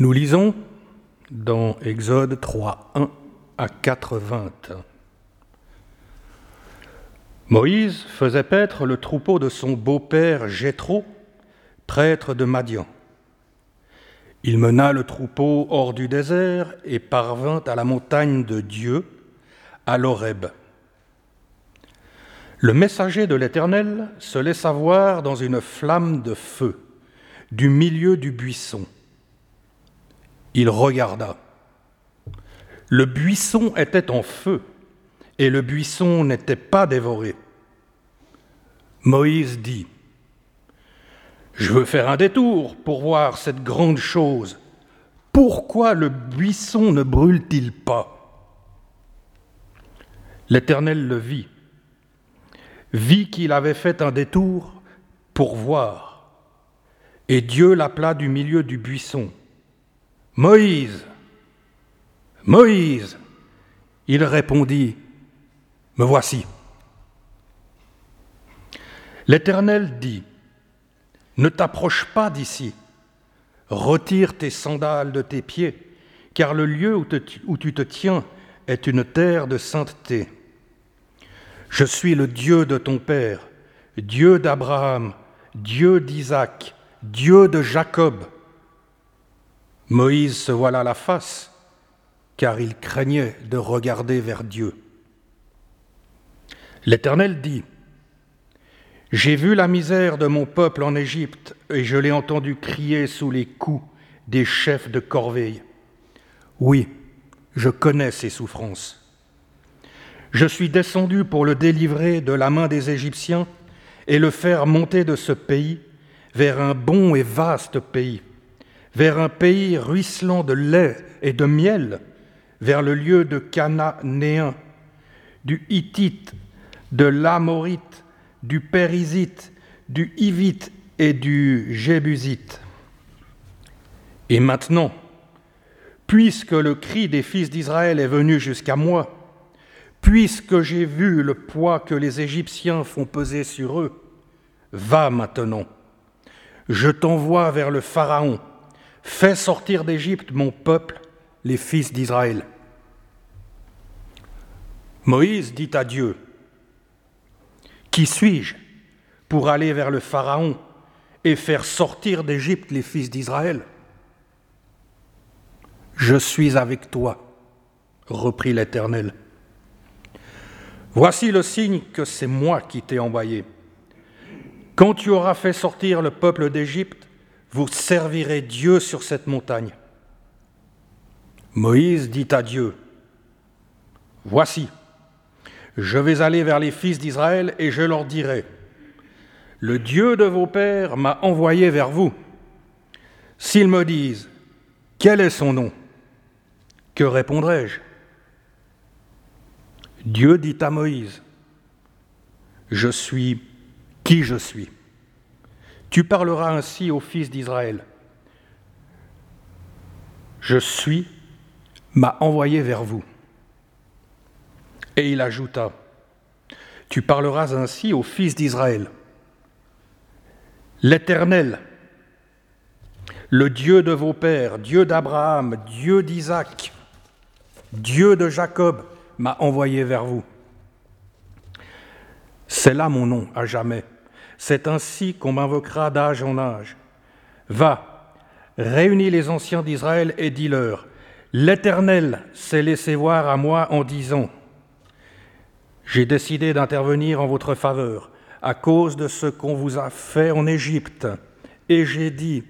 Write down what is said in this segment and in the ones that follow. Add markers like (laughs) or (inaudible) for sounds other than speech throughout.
Nous lisons dans Exode 3, 1 à 4, 20. Moïse faisait paître le troupeau de son beau-père Jéthro, prêtre de Madian. Il mena le troupeau hors du désert et parvint à la montagne de Dieu, à l'Horeb. Le messager de l'Éternel se laissa voir dans une flamme de feu du milieu du buisson. Il regarda. Le buisson était en feu et le buisson n'était pas dévoré. Moïse dit, Je veux faire un détour pour voir cette grande chose. Pourquoi le buisson ne brûle-t-il pas? L'Éternel le vit vit qu'il avait fait un détour pour voir, et Dieu l'appela du milieu du buisson. Moïse, Moïse, il répondit, Me voici. L'Éternel dit, Ne t'approche pas d'ici, retire tes sandales de tes pieds, car le lieu où, tu te tiens est une terre de sainteté. Je suis le Dieu de ton Père, Dieu d'Abraham, Dieu d'Isaac, Dieu de Jacob. Moïse se voila la face, car il craignait de regarder vers Dieu. L'Éternel dit, J'ai vu la misère de mon peuple en Égypte, et je l'ai entendu crier sous les coups des chefs de corvée. Oui, je connais ses souffrances. Je suis descendu pour le délivrer de la main des Égyptiens et le faire monter de ce pays vers un bon et vaste pays, vers un pays ruisselant de lait et de miel, vers le lieu de Cananéen, du Hittite, de l'Amorite, du Périsite, du Hivite et du Jébusite. Et maintenant, puisque le cri des fils d'Israël est venu jusqu'à moi, Puisque j'ai vu le poids que les Égyptiens font peser sur eux, va maintenant. Je t'envoie vers le Pharaon. Fais sortir d'Égypte mon peuple, les fils d'Israël. Moïse dit à Dieu, Qui suis-je pour aller vers le Pharaon et faire sortir d'Égypte les fils d'Israël? Je suis avec toi, reprit l'Éternel. Voici le signe que c'est moi qui t'ai envoyé. Quand tu auras fait sortir le peuple d'Égypte, vous servirez Dieu sur cette montagne. Moïse dit à Dieu, Voici, je vais aller vers les fils d'Israël et je leur dirai, Le Dieu de vos pères m'a envoyé vers vous. S'ils me disent, Quel est son nom? Que répondrai-je? Dieu dit à Moïse, Je suis qui je suis. Tu parleras ainsi aux fils d'Israël. Je suis m'a envoyé vers vous. Et il ajouta, Tu parleras ainsi aux fils d'Israël. L'Éternel, le Dieu de vos pères, Dieu d'Abraham, Dieu d'Isaac, Dieu de Jacob, m'a envoyé vers vous. C'est là mon nom à jamais. C'est ainsi qu'on m'invoquera d'âge en âge. Va, réunis les anciens d'Israël et dis-leur, L'Éternel s'est laissé voir à moi en disant, J'ai décidé d'intervenir en votre faveur à cause de ce qu'on vous a fait en Égypte. Et j'ai dit,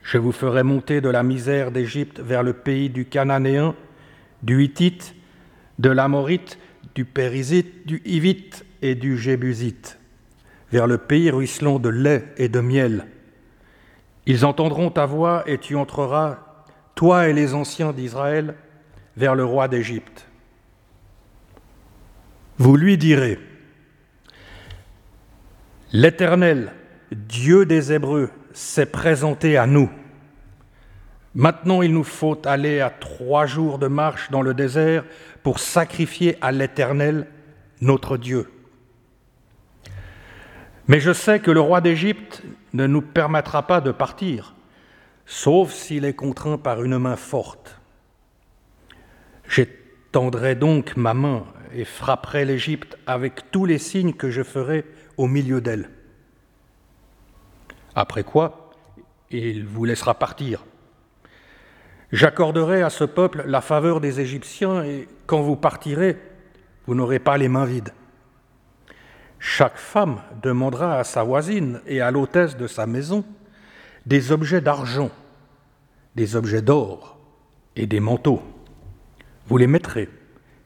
Je vous ferai monter de la misère d'Égypte vers le pays du Cananéen, du Hittite, de l'Amorite, du Périsite, du Hivite et du Jébusite, vers le pays ruisselant de lait et de miel. Ils entendront ta voix et tu entreras, toi et les anciens d'Israël, vers le roi d'Égypte. Vous lui direz, L'Éternel, Dieu des Hébreux, s'est présenté à nous. Maintenant, il nous faut aller à trois jours de marche dans le désert pour sacrifier à l'Éternel, notre Dieu. Mais je sais que le roi d'Égypte ne nous permettra pas de partir, sauf s'il est contraint par une main forte. J'étendrai donc ma main et frapperai l'Égypte avec tous les signes que je ferai au milieu d'elle. Après quoi, il vous laissera partir. J'accorderai à ce peuple la faveur des Égyptiens et quand vous partirez, vous n'aurez pas les mains vides. Chaque femme demandera à sa voisine et à l'hôtesse de sa maison des objets d'argent, des objets d'or et des manteaux. Vous les mettrez,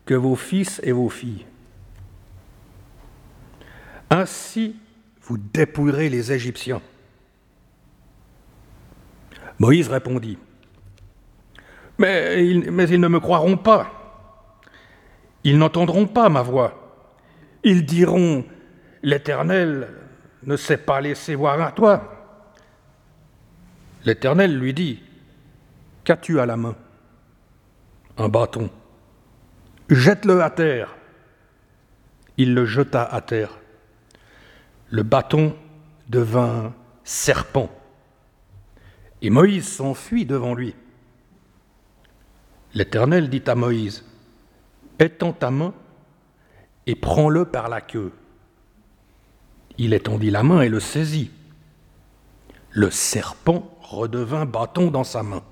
que vos fils et vos filles. Ainsi, vous dépouillerez les Égyptiens. Moïse répondit, mais ils, ne me croiront pas. Ils n'entendront pas ma voix. Ils diront, l'Éternel ne s'est pas laissé voir à toi. L'Éternel lui dit, Qu'as-tu à la main? Un bâton. Jette-le à terre. Il le jeta à terre. Le bâton devint serpent. Et Moïse s'enfuit devant lui. L'Éternel dit à Moïse, Étends ta main et prends-le par la queue. Il étendit la main et le saisit. Le serpent redevint bâton dans sa main.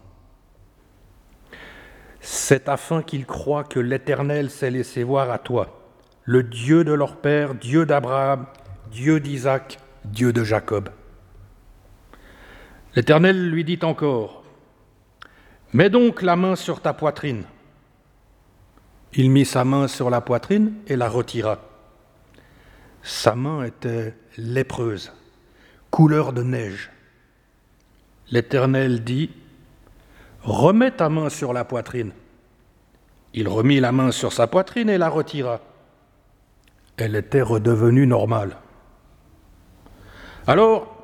C'est afin qu'il croient que l'Éternel s'est laissé voir à toi, le Dieu de leur père, Dieu d'Abraham, Dieu d'Isaac, Dieu de Jacob. L'Éternel lui dit encore, Mets donc la main sur ta poitrine. Il mit sa main sur la poitrine et la retira. Sa main était lépreuse, couleur de neige. L'Éternel dit, Remets ta main sur la poitrine. Il remit la main sur sa poitrine et la retira. Elle était redevenue normale. Alors,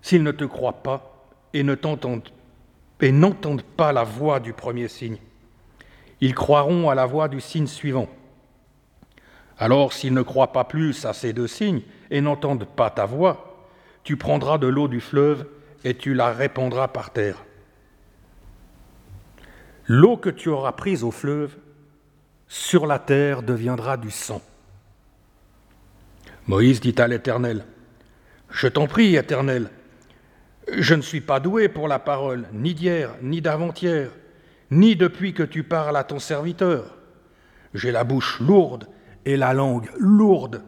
s'ils ne te croient pas et n'entendent pas la voix du premier signe, ils croiront à la voix du signe suivant. Alors, s'ils ne croient pas plus à ces deux signes et n'entendent pas ta voix, tu prendras de l'eau du fleuve et tu la répandras par terre. L'eau que tu auras prise au fleuve, sur la terre deviendra du sang. Moïse dit à l'Éternel, Je t'en prie, Éternel, je ne suis pas doué pour la parole, ni d'hier, ni d'avant-hier, ni depuis que tu parles à ton serviteur. J'ai la bouche lourde et la langue lourde.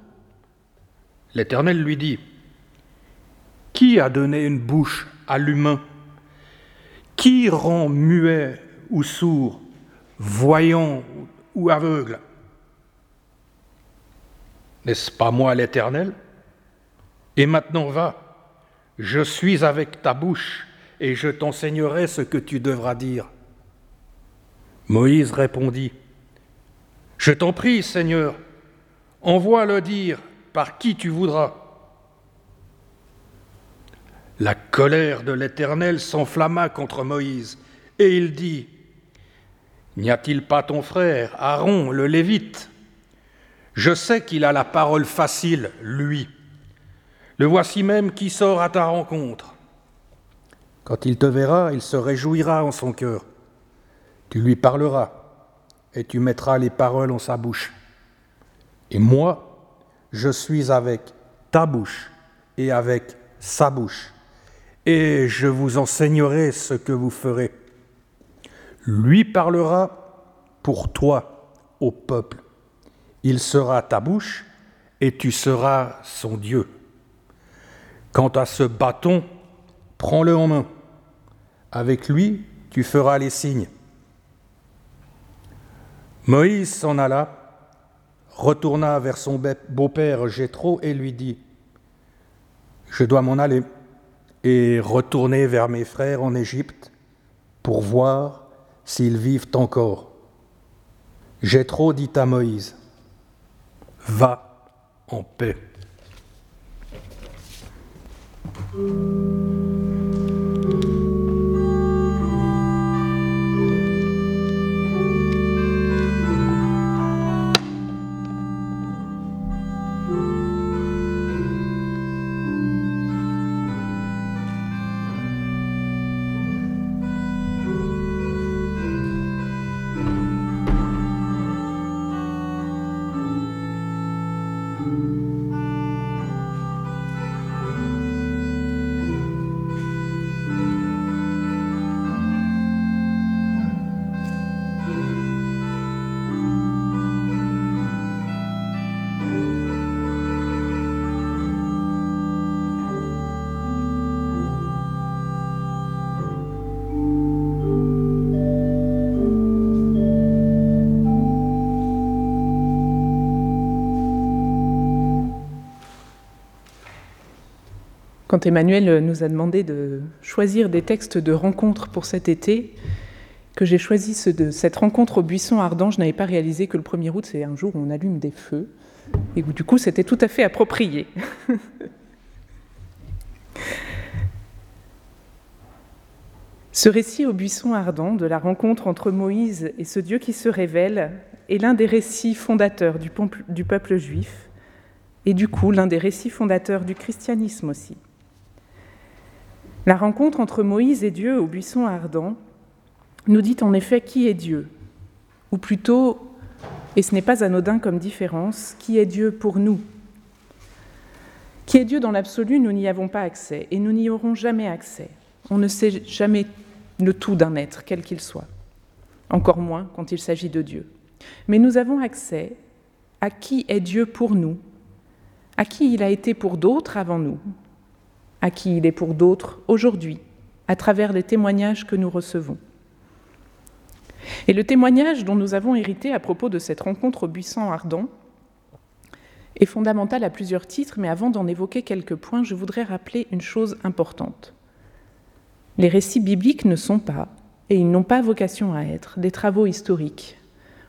L'Éternel lui dit, Qui a donné une bouche à l'humain? Qui rend muet ou sourd, voyant ou aveugle? N'est-ce pas moi l'Éternel? Et maintenant va je suis avec ta bouche et je t'enseignerai ce que tu devras dire. Moïse répondit, Je t'en prie, Seigneur, envoie-le dire par qui tu voudras. La colère de l'Éternel s'enflamma contre Moïse, et il dit, N'y a-t-il pas ton frère, Aaron, le Lévite? Je sais qu'il a la parole facile, lui le voici même qui sort à ta rencontre. Quand il te verra, il se réjouira en son cœur. Tu lui parleras et tu mettras les paroles en sa bouche. Et moi, je suis avec ta bouche et avec sa bouche, et je vous enseignerai ce que vous ferez. Lui parlera pour toi au peuple. Il sera ta bouche et tu seras son Dieu. Quant à ce bâton, prends-le en main. Avec lui, tu feras les signes. Moïse s'en alla, retourna vers son beau-père Jéthro et lui dit Je dois m'en aller et retourner vers mes frères en Égypte pour voir s'ils vivent encore. Jéthro dit à Moïse Va en paix. Quand Emmanuel nous a demandé de choisir des textes de rencontres pour cet été, que j'ai choisi cette rencontre au buisson ardent, je n'avais pas réalisé que le 1er août, c'est un jour où on allume des feux, et où du coup c'était tout à fait approprié. (laughs) Ce récit au buisson ardent de la rencontre entre Moïse et ce Dieu qui se révèle est l'un des récits fondateurs du peuple juif et du coup l'un des récits fondateurs du christianisme aussi. La rencontre entre Moïse et Dieu au buisson ardent nous dit en effet qui est Dieu, ou plutôt, et ce n'est pas anodin comme différence, qui est Dieu pour nous? Qui est Dieu dans l'absolu, nous n'y avons pas accès et nous n'y aurons jamais accès. On ne sait jamais le tout d'un être, quel qu'il soit, encore moins quand il s'agit de Dieu. Mais nous avons accès à qui est Dieu pour nous, à qui il a été pour d'autres avant nous, à qui il est pour d'autres aujourd'hui, à travers les témoignages que nous recevons. Et le témoignage dont nous avons hérité à propos de cette rencontre au buisson ardent est fondamental à plusieurs titres, mais avant d'en évoquer quelques points, je voudrais rappeler une chose importante. Les récits bibliques ne sont pas, et ils n'ont pas vocation à être, des travaux historiques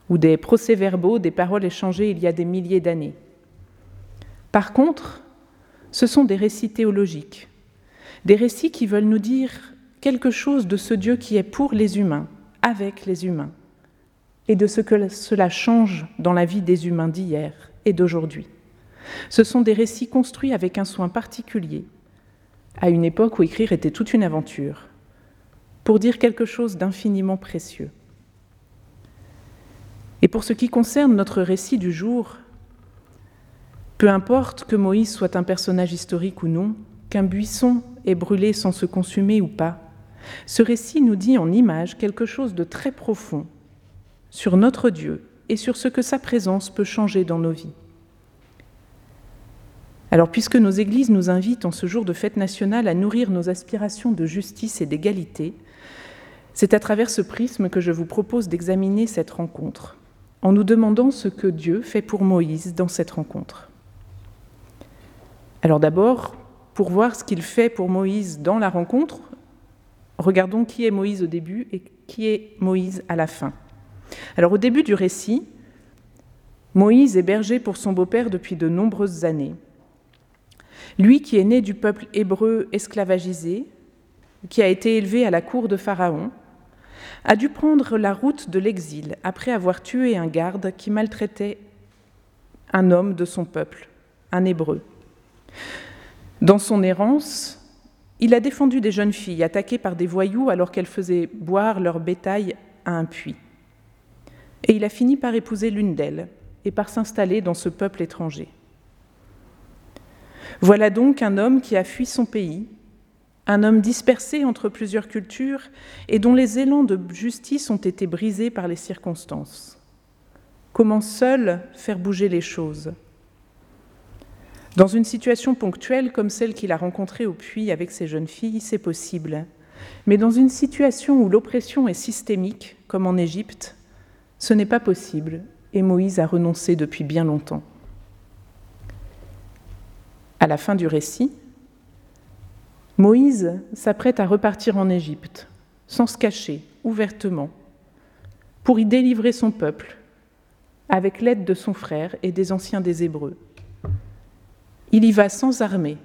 ou des procès-verbaux, des paroles échangées il y a des milliers d'années. Par contre, ce sont des récits théologiques, des récits qui veulent nous dire quelque chose de ce Dieu qui est pour les humains, avec les humains, et de ce que cela change dans la vie des humains d'hier et d'aujourd'hui. Ce sont des récits construits avec un soin particulier, à une époque où écrire était toute une aventure, pour dire quelque chose d'infiniment précieux. Et pour ce qui concerne notre récit du jour, peu importe que Moïse soit un personnage historique ou non, qu'un buisson ait brûlé sans se consumer ou pas, ce récit nous dit en image quelque chose de très profond sur notre Dieu et sur ce que sa présence peut changer dans nos vies. Alors puisque nos églises nous invitent en ce jour de fête nationale à nourrir nos aspirations de justice et d'égalité, c'est à travers ce prisme que je vous propose d'examiner cette rencontre, en nous demandant ce que Dieu fait pour Moïse dans cette rencontre. Alors d'abord, pour voir ce qu'il fait pour Moïse dans la rencontre, regardons qui est Moïse au début et qui est Moïse à la fin. Alors au début du récit, Moïse est berger pour son beau-père depuis de nombreuses années. Lui qui est né du peuple hébreu esclavagisé, qui a été élevé à la cour de Pharaon, a dû prendre la route de l'exil après avoir tué un garde qui maltraitait un homme de son peuple, un hébreu. Dans son errance, il a défendu des jeunes filles attaquées par des voyous alors qu'elles faisaient boire leur bétail à un puits. Et il a fini par épouser l'une d'elles et par s'installer dans ce peuple étranger. Voilà donc un homme qui a fui son pays, un homme dispersé entre plusieurs cultures et dont les élans de justice ont été brisés par les circonstances. Comment seul faire bouger les choses? Dans une situation ponctuelle comme celle qu'il a rencontrée au puits avec ses jeunes filles, c'est possible. Mais dans une situation où l'oppression est systémique, comme en Égypte, ce n'est pas possible, et Moïse a renoncé depuis bien longtemps. À la fin du récit, Moïse s'apprête à repartir en Égypte, sans se cacher, ouvertement, pour y délivrer son peuple, avec l'aide de son frère et des anciens des Hébreux. Il y va sans armée,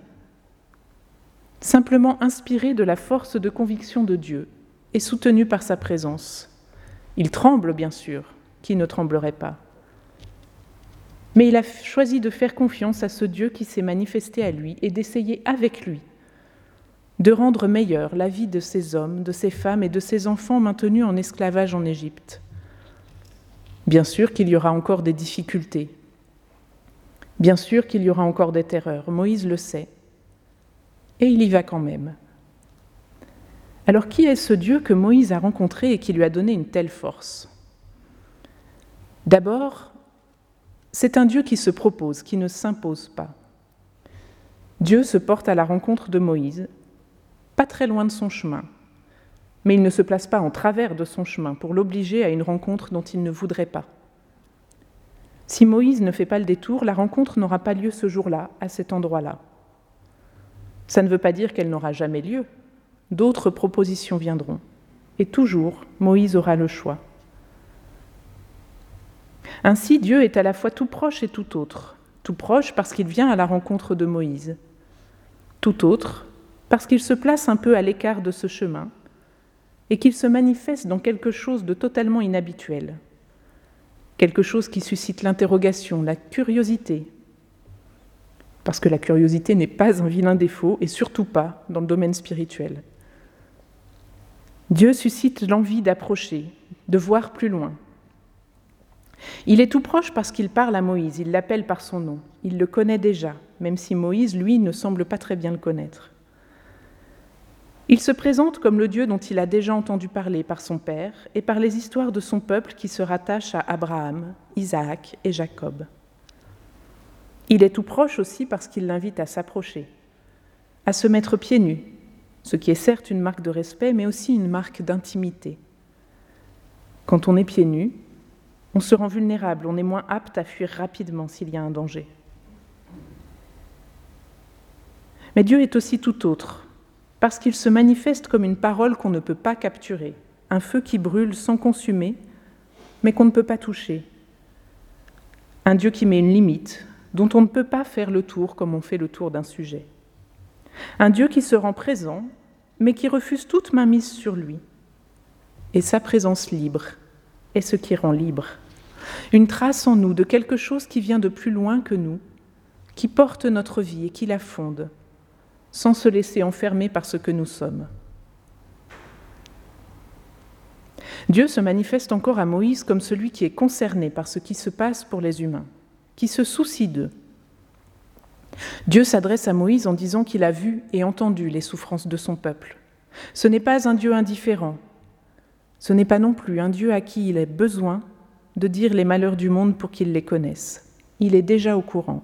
simplement inspiré de la force de conviction de Dieu et soutenu par sa présence. Il tremble, bien sûr, qui ne tremblerait pas. Mais il a choisi de faire confiance à ce Dieu qui s'est manifesté à lui et d'essayer avec lui de rendre meilleure la vie de ces hommes, de ces femmes et de ces enfants maintenus en esclavage en Égypte. Bien sûr qu'il y aura encore des difficultés, Bien sûr qu'il y aura encore des terreurs, Moïse le sait, et il y va quand même. Alors qui est ce Dieu que Moïse a rencontré et qui lui a donné une telle force? D'abord, c'est un Dieu qui se propose, qui ne s'impose pas. Dieu se porte à la rencontre de Moïse, pas très loin de son chemin, mais il ne se place pas en travers de son chemin pour l'obliger à une rencontre dont il ne voudrait pas. Si Moïse ne fait pas le détour, la rencontre n'aura pas lieu ce jour-là, à cet endroit-là. Ça ne veut pas dire qu'elle n'aura jamais lieu. D'autres propositions viendront. Et toujours, Moïse aura le choix. Ainsi, Dieu est à la fois tout proche et tout autre. Tout proche parce qu'il vient à la rencontre de Moïse. Tout autre parce qu'il se place un peu à l'écart de ce chemin et qu'il se manifeste dans quelque chose de totalement inhabituel. Quelque chose qui suscite l'interrogation, la curiosité. Parce que la curiosité n'est pas un vilain défaut et surtout pas dans le domaine spirituel. Dieu suscite l'envie d'approcher, de voir plus loin. Il est tout proche parce qu'il parle à Moïse, il l'appelle par son nom, il le connaît déjà, même si Moïse, lui, ne semble pas très bien le connaître. Il se présente comme le Dieu dont il a déjà entendu parler par son père et par les histoires de son peuple qui se rattachent à Abraham, Isaac et Jacob. Il est tout proche aussi parce qu'il l'invite à s'approcher, à se mettre pieds nus, ce qui est certes une marque de respect, mais aussi une marque d'intimité. Quand on est pieds nus, on se rend vulnérable, on est moins apte à fuir rapidement s'il y a un danger. Mais Dieu est aussi tout autre, parce qu'il se manifeste comme une parole qu'on ne peut pas capturer, un feu qui brûle sans consumer, mais qu'on ne peut pas toucher, un Dieu qui met une limite, dont on ne peut pas faire le tour comme on fait le tour d'un sujet. Un Dieu qui se rend présent, mais qui refuse toute mainmise sur lui. Et sa présence libre est ce qui rend libre. Une trace en nous de quelque chose qui vient de plus loin que nous, qui porte notre vie et qui la fonde, sans se laisser enfermer par ce que nous sommes. Dieu se manifeste encore à Moïse comme celui qui est concerné par ce qui se passe pour les humains, qui se soucie d'eux, Dieu s'adresse à Moïse en disant qu'il a vu et entendu les souffrances de son peuple. Ce n'est pas un Dieu indifférent, ce n'est pas non plus un Dieu à qui il est besoin de dire les malheurs du monde pour qu'il les connaisse. Il est déjà au courant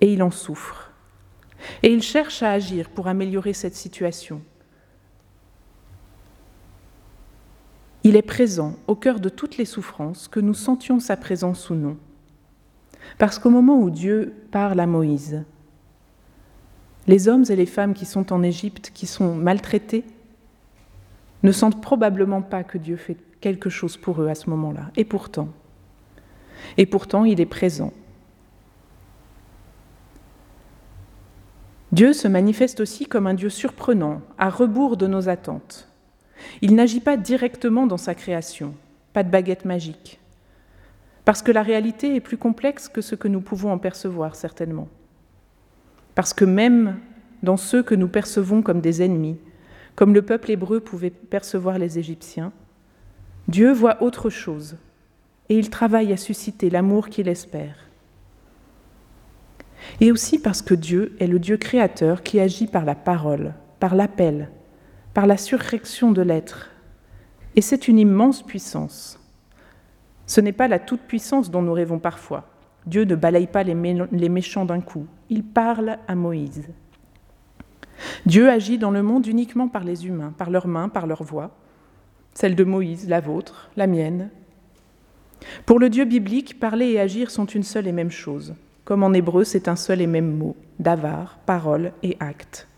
et il en souffre. Et il cherche à agir pour améliorer cette situation. Il est présent au cœur de toutes les souffrances, que nous sentions sa présence ou non. Parce qu'au moment où Dieu parle à Moïse, les hommes et les femmes qui sont en Égypte, qui sont maltraités, ne sentent probablement pas que Dieu fait quelque chose pour eux à ce moment-là. Et pourtant, et pourtant, il est présent. Dieu se manifeste aussi comme un Dieu surprenant, à rebours de nos attentes. Il n'agit pas directement dans sa création, pas de baguette magique parce que la réalité est plus complexe que ce que nous pouvons en percevoir certainement. Parce que même dans ceux que nous percevons comme des ennemis, comme le peuple hébreu pouvait percevoir les Égyptiens, Dieu voit autre chose et il travaille à susciter l'amour qu'il espère. Et aussi parce que Dieu est le Dieu créateur qui agit par la parole, par l'appel, par la surrection de l'être. Et c'est une immense puissance. Ce n'est pas la toute-puissance dont nous rêvons parfois. Dieu ne balaye pas les, méchants d'un coup, il parle à Moïse. Dieu agit dans le monde uniquement par les humains, par leurs mains, par leur voix, celle de Moïse, la vôtre, la mienne. Pour le Dieu biblique, parler et agir sont une seule et même chose. Comme en hébreu, c'est un seul et même mot, davar, parole et acte.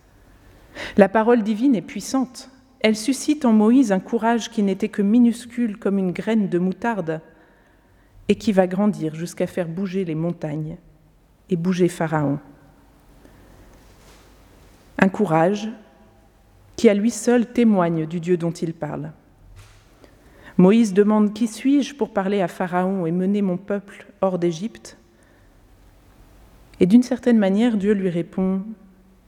La parole divine est puissante. Elle suscite en Moïse un courage qui n'était que minuscule comme une graine de moutarde, et qui va grandir jusqu'à faire bouger les montagnes et bouger Pharaon. Un courage qui à lui seul témoigne du Dieu dont il parle. Moïse demande Qui suis-je pour parler à Pharaon et mener mon peuple hors d'Égypte Et d'une certaine manière, Dieu lui répond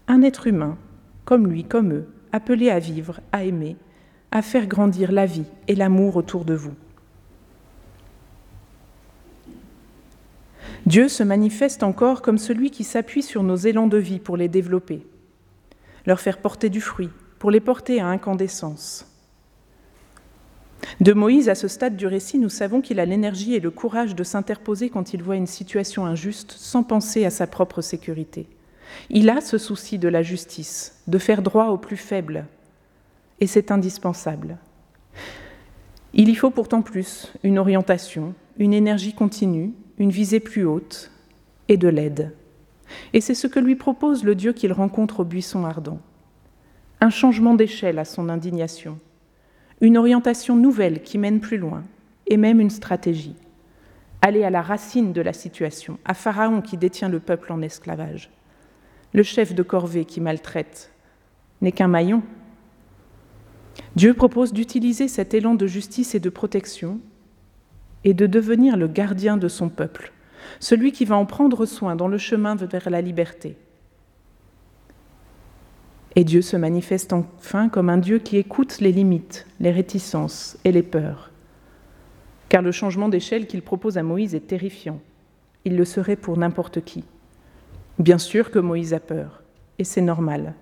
Un être humain, comme lui, comme eux, appelé à vivre, à aimer, à faire grandir la vie et l'amour autour de vous. Dieu se manifeste encore comme celui qui s'appuie sur nos élans de vie pour les développer, leur faire porter du fruit, pour les porter à incandescence. De Moïse à ce stade du récit, nous savons qu'il a l'énergie et le courage de s'interposer quand il voit une situation injuste sans penser à sa propre sécurité. Il a ce souci de la justice, de faire droit aux plus faibles, et c'est indispensable. Il y faut pourtant plus, une orientation, une énergie continue, une visée plus haute et de l'aide. Et c'est ce que lui propose le Dieu qu'il rencontre au buisson ardent. Un changement d'échelle à son indignation, une orientation nouvelle qui mène plus loin, et même une stratégie. Aller à la racine de la situation, à Pharaon qui détient le peuple en esclavage. Le chef de corvée qui maltraite n'est qu'un maillon. Dieu propose d'utiliser cet élan de justice et de protection et de devenir le gardien de son peuple, celui qui va en prendre soin dans le chemin vers la liberté. Et Dieu se manifeste enfin comme un Dieu qui écoute les limites, les réticences et les peurs. Car le changement d'échelle qu'il propose à Moïse est terrifiant. Il le serait pour n'importe qui. Bien sûr que Moïse a peur, et c'est normal.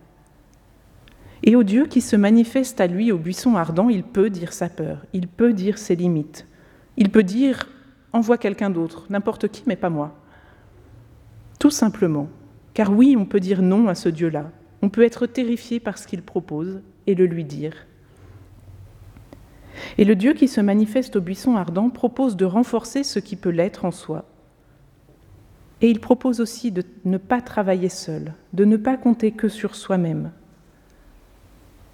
Et au Dieu qui se manifeste à lui au buisson ardent, il peut dire sa peur, il peut dire ses limites, il peut dire envoie quelqu'un d'autre, n'importe qui, mais pas moi. Tout simplement, car oui, on peut dire non à ce Dieu-là, on peut être terrifié par ce qu'il propose et le lui dire. Et le Dieu qui se manifeste au buisson ardent propose de renforcer ce qui peut l'être en soi. Et il propose aussi de ne pas travailler seul, de ne pas compter que sur soi-même.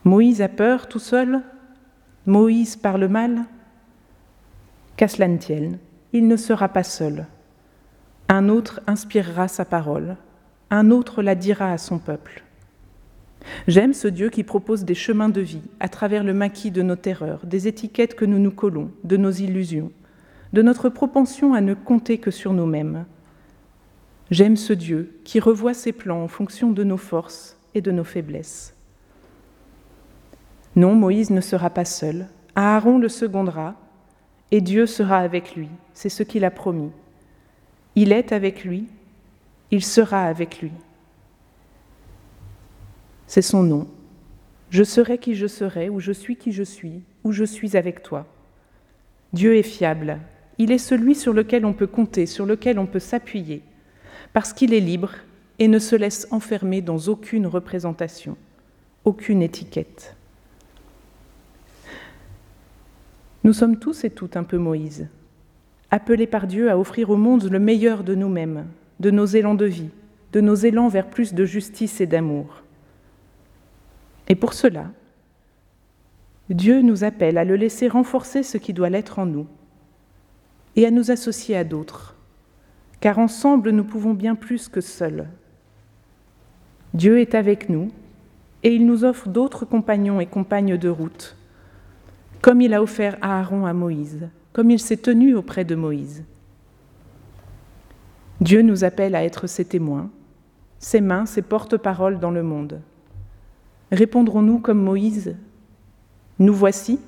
Moïse a peur tout seul, Moïse parle mal. Qu'à cela ne tienne, il ne sera pas seul. Un autre inspirera sa parole, un autre la dira à son peuple. J'aime ce Dieu qui propose des chemins de vie à travers le maquis de nos terreurs, des étiquettes que nous nous collons, de nos illusions, de notre propension à ne compter que sur nous-mêmes. J'aime ce Dieu qui revoit ses plans en fonction de nos forces et de nos faiblesses. Non, Moïse ne sera pas seul. Aaron le secondera et Dieu sera avec lui. C'est ce qu'il a promis. Il est avec lui, il sera avec lui. C'est son nom. Je serai qui je serai, ou je suis qui je suis, ou je suis avec toi. Dieu est fiable. Il est celui sur lequel on peut compter, sur lequel on peut s'appuyer, parce qu'il est libre et ne se laisse enfermer dans aucune représentation, aucune étiquette. Nous sommes tous et toutes un peu Moïse, appelés par Dieu à offrir au monde le meilleur de nous-mêmes, de nos élans de vie, de nos élans vers plus de justice et d'amour. Et pour cela, Dieu nous appelle à le laisser renforcer ce qui doit l'être en nous et à nous associer à d'autres, car ensemble nous pouvons bien plus que seuls. Dieu est avec nous et il nous offre d'autres compagnons et compagnes de route, comme il a offert Aaron à Moïse, comme il s'est tenu auprès de Moïse. Dieu nous appelle à être ses témoins, ses mains, ses porte-paroles dans le monde. Répondrons-nous comme Moïse Nous voici?